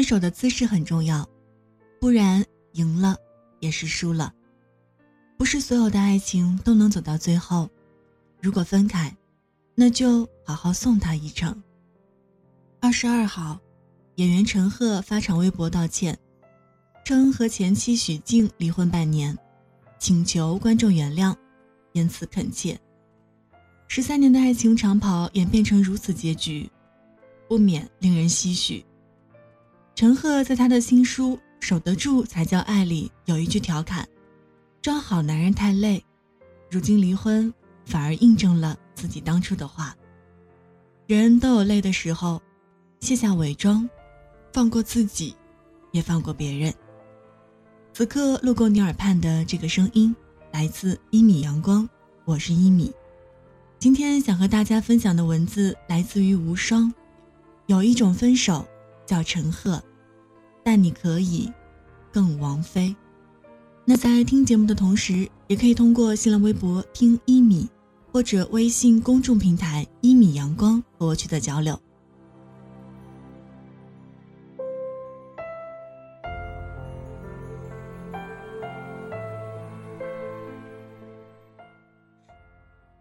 分手的姿势很重要，不然赢了也是输了。不是所有的爱情都能走到最后，如果分开，那就好好送他一程。二十二号，演员陈赫发长微博道歉，称和前妻许静离婚半年，请求观众原谅，言辞恳切。十三年的爱情长跑演变成如此结局，不免令人唏嘘。陈赫在他的新书《守得住才叫爱》里有一句调侃：“装好男人太累，如今离婚反而印证了自己当初的话。人都有累的时候，卸下伪装，放过自己，也放过别人。”此刻路过你耳畔的这个声音，来自一米阳光，我是一米。今天想和大家分享的文字来自于无双，有一种分手叫陈赫。但你可以更王菲。那在听节目的同时，也可以通过新浪微博听一米，或者微信公众平台一米阳光和我取得交流。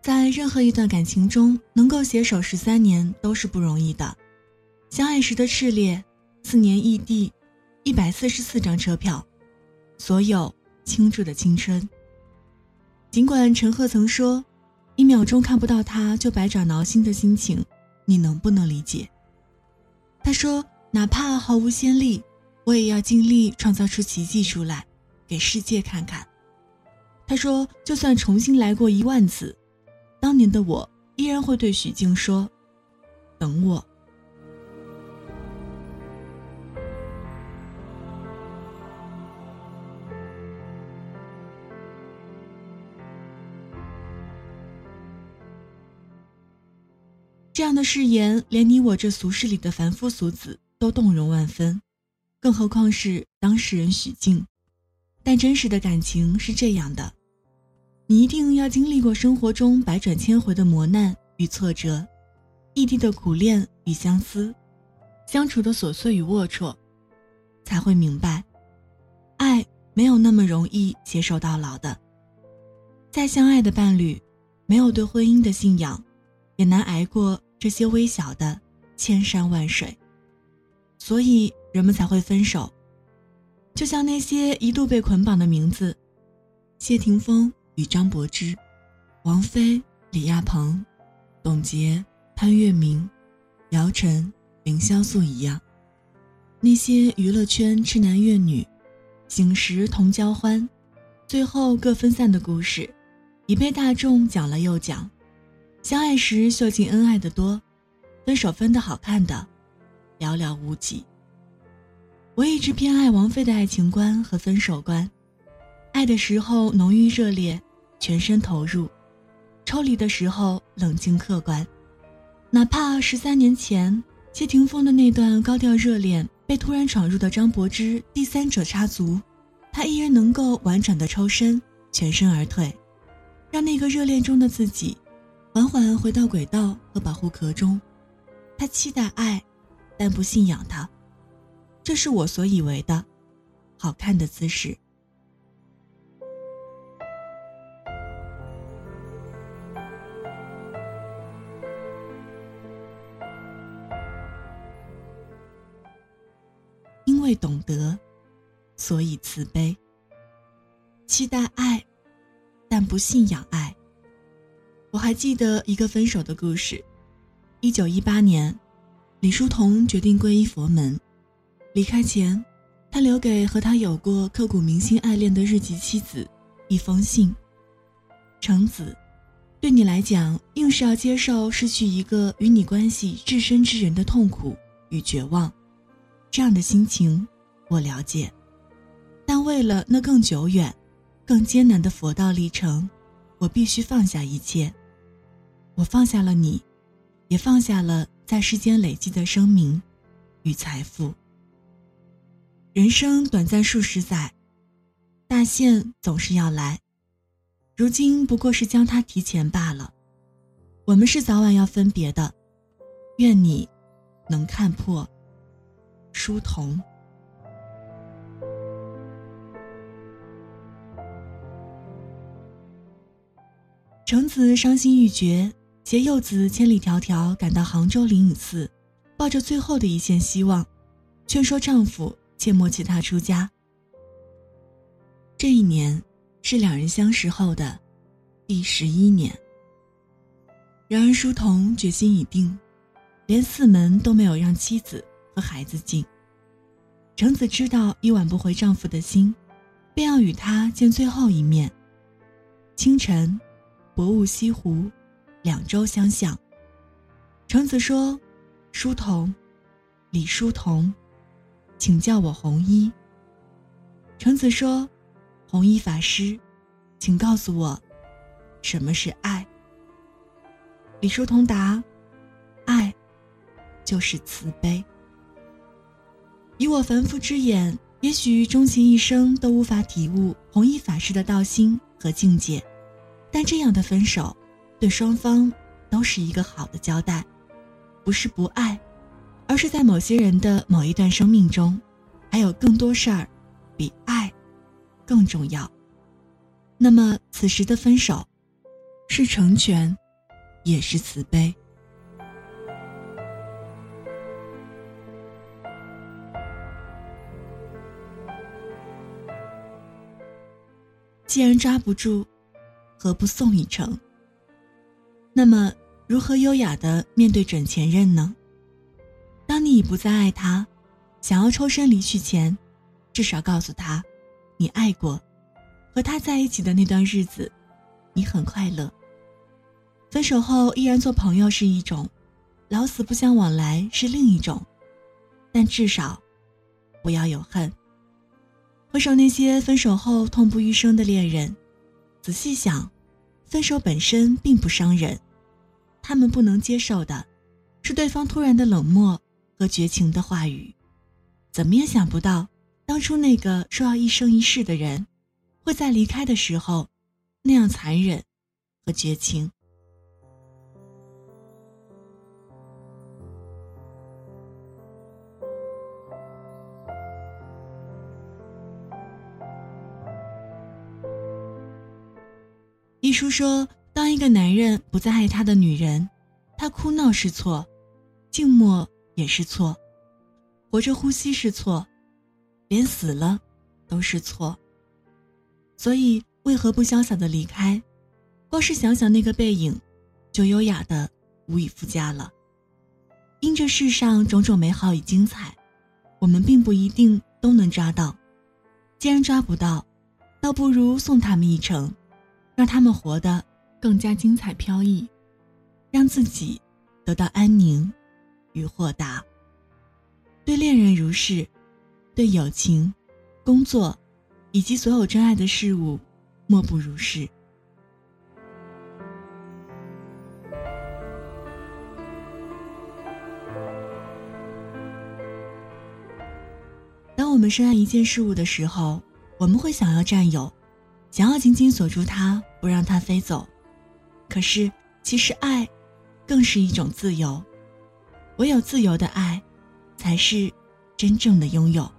在任何一段感情中，能够携手十三年都是不容易的。相爱时的炽烈，四年异地。一百四十四张车票，所有倾注的青春。尽管陈赫曾说，一秒钟看不到他就百爪挠心的心情，你能不能理解？他说，哪怕毫无先例，我也要尽力创造出奇迹出来，给世界看看。他说，就算重新来过一万次，当年的我依然会对许静说，等我。的誓言，连你我这俗世里的凡夫俗子都动容万分，更何况是当事人许静。但真实的感情是这样的：你一定要经历过生活中百转千回的磨难与挫折，异地的苦恋与相思，相处的琐碎与龌龊，才会明白，爱没有那么容易携手到老的。再相爱的伴侣，没有对婚姻的信仰，也难挨过。这些微小的千山万水，所以人们才会分手。就像那些一度被捆绑的名字：谢霆锋与张柏芝、王菲、李亚鹏、董洁、潘粤明、姚晨、凌潇肃一样，那些娱乐圈痴男怨女，醒时同交欢，最后各分散的故事，已被大众讲了又讲。相爱时秀尽恩爱的多，分手分的好看的寥寥无几。我一直偏爱王菲的爱情观和分手观，爱的时候浓郁热烈，全身投入；抽离的时候冷静客观。哪怕十三年前谢霆锋的那段高调热恋被突然闯入的张柏芝第三者插足，他依然能够婉转的抽身，全身而退，让那个热恋中的自己。缓缓回到轨道和保护壳中，他期待爱，但不信仰他。这是我所以为的好看的姿势。因为懂得，所以慈悲。期待爱，但不信仰爱。我还记得一个分手的故事。一九一八年，李叔同决定皈依佛门。离开前，他留给和他有过刻骨铭心爱恋的日籍妻子一封信。橙子，对你来讲，硬是要接受失去一个与你关系至深之人的痛苦与绝望，这样的心情我了解。但为了那更久远、更艰难的佛道历程，我必须放下一切。我放下了你，也放下了在世间累积的声名与财富。人生短暂数十载，大限总是要来。如今不过是将它提前罢了。我们是早晚要分别的，愿你能看破。书童。橙子伤心欲绝，携柚子千里迢迢赶到杭州灵隐寺，抱着最后的一线希望，劝说丈夫。切莫弃她出家。这一年是两人相识后的第十一年。然而书童决心已定，连寺门都没有让妻子和孩子进。橙子知道已挽不回丈夫的心，便要与他见最后一面。清晨，薄雾西湖，两舟相向。橙子说：“书童，李书童。”请叫我红衣。橙子说：“红衣法师，请告诉我，什么是爱？”李叔同答：“爱，就是慈悲。”以我凡夫之眼，也许终其一生都无法体悟红衣法师的道心和境界，但这样的分手，对双方都是一个好的交代，不是不爱。而是在某些人的某一段生命中，还有更多事儿，比爱更重要。那么此时的分手，是成全，也是慈悲。既然抓不住，何不送一程？那么如何优雅的面对准前任呢？当你已不再爱他，想要抽身离去前，至少告诉他，你爱过，和他在一起的那段日子，你很快乐。分手后依然做朋友是一种，老死不相往来是另一种，但至少，不要有恨。回首那些分手后痛不欲生的恋人，仔细想，分手本身并不伤人，他们不能接受的，是对方突然的冷漠。和绝情的话语，怎么也想不到，当初那个说要一生一世的人，会在离开的时候那样残忍和绝情。一书说，当一个男人不再爱他的女人，他哭闹是错，静默。也是错，活着呼吸是错，连死了都是错。所以为何不潇洒的离开？光是想想那个背影，就优雅的无以复加了。因这世上种种美好与精彩，我们并不一定都能抓到。既然抓不到，倒不如送他们一程，让他们活得更加精彩飘逸，让自己得到安宁。与豁达，对恋人如是，对友情、工作，以及所有真爱的事物，莫不如是。当我们深爱一件事物的时候，我们会想要占有，想要紧紧锁住它，不让它飞走。可是，其实爱，更是一种自由。唯有自由的爱，才是真正的拥有。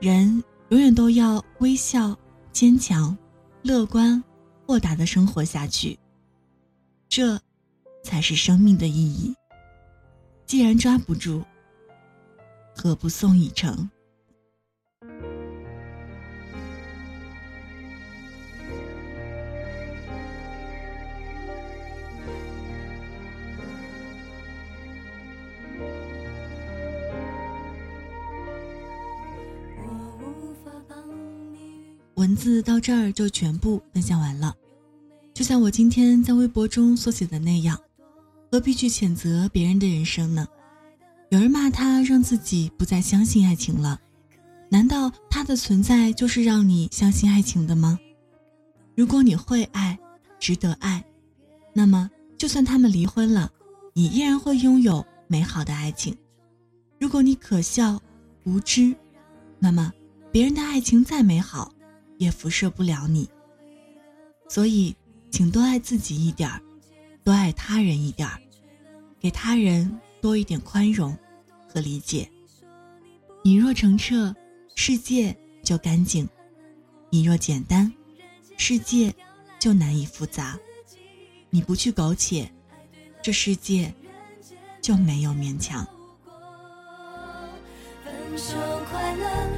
人永远都要微笑、坚强、乐观、豁达的生活下去，这才是生命的意义。既然抓不住，何不送一程？文字到这儿就全部分享完了。就像我今天在微博中所写的那样，何必去谴责别人的人生呢？有人骂他，让自己不再相信爱情了，难道他的存在就是让你相信爱情的吗？如果你会爱，值得爱，那么就算他们离婚了，你依然会拥有美好的爱情。如果你可笑、无知，那么别人的爱情再美好，也辐射不了你。所以，请多爱自己一点儿，多爱他人一点儿，给他人多一点宽容和理解。你若澄澈，世界就干净；你若简单，世界就难以复杂。你不去苟且，这世界就没有勉强。手快乐，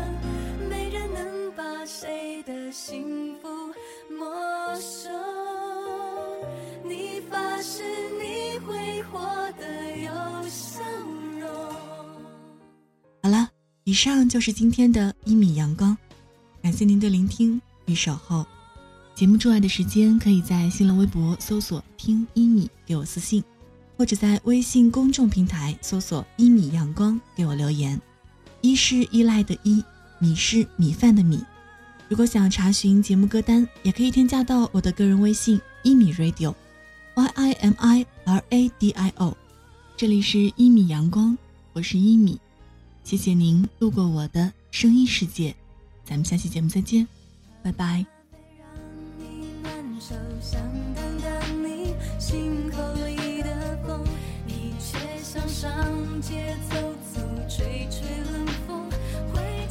以上就是今天的一米阳光，感谢您的聆听与守候。节目之外的时间，可以在新浪微博搜索“听一米”给我私信，或者在微信公众平台搜索“一米阳光”给我留言。一是依赖的依，米是米饭的米。如果想查询节目歌单，也可以添加到我的个人微信一米 radio，y i m i r a d i o。这里是一米阳光，我是一米，谢谢您路过我的声音世界，咱们下期节目再见，拜拜。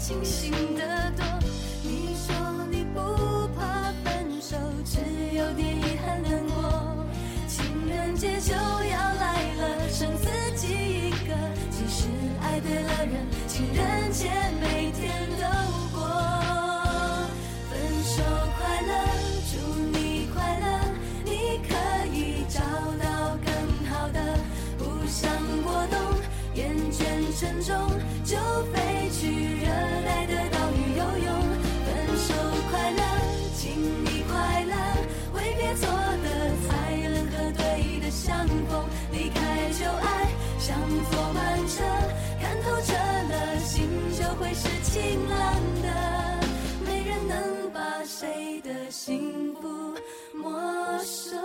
清醒的多，你说你不怕分手，只有点遗憾难过。情人节就。情人节每天都过，分手快乐，祝你快乐，你可以找到更好的。不想过冬，厌倦沉重，就飞去热带的岛屿游泳。分手快乐，请你快乐，挥别错晴朗的，没人能把谁的幸福没收。